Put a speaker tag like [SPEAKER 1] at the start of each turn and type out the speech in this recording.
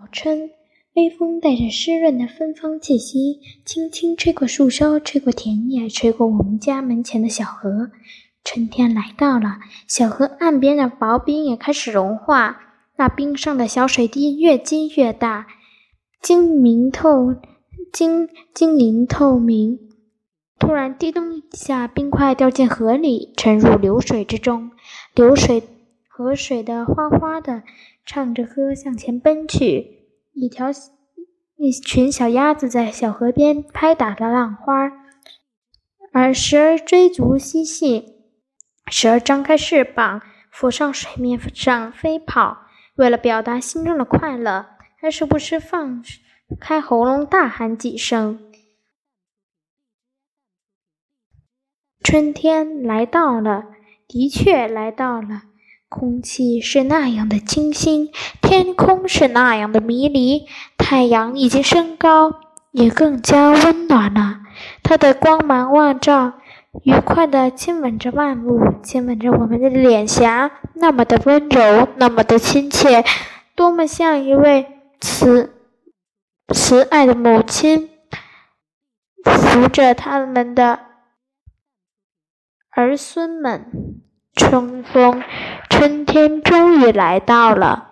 [SPEAKER 1] 早春，微风带着湿润的芬芳气息，轻轻吹过树梢，吹过田野，吹过我们家门前的小河。春天来到了，小河岸边的薄冰也开始融化，那冰上的小水滴越积越大，晶明透，晶晶莹透明。突然，滴咚一下，冰块掉进河里，沉入流水之中。流水，河水的哗哗的，唱着歌向前奔去。一条，一群小鸭子在小河边拍打着浪花，而时而追逐嬉戏。时而张开翅膀，浮上水面上飞跑，为了表达心中的快乐，还时不时放开喉咙大喊几声。春天来到了，的确来到了。空气是那样的清新，天空是那样的迷离，太阳已经升高，也更加温暖了。它的光芒万丈。愉快地亲吻着万物，亲吻着我们的脸颊，那么的温柔，那么的亲切，多么像一位慈慈爱的母亲，扶着他们的儿孙们。春风，春天终于来到了。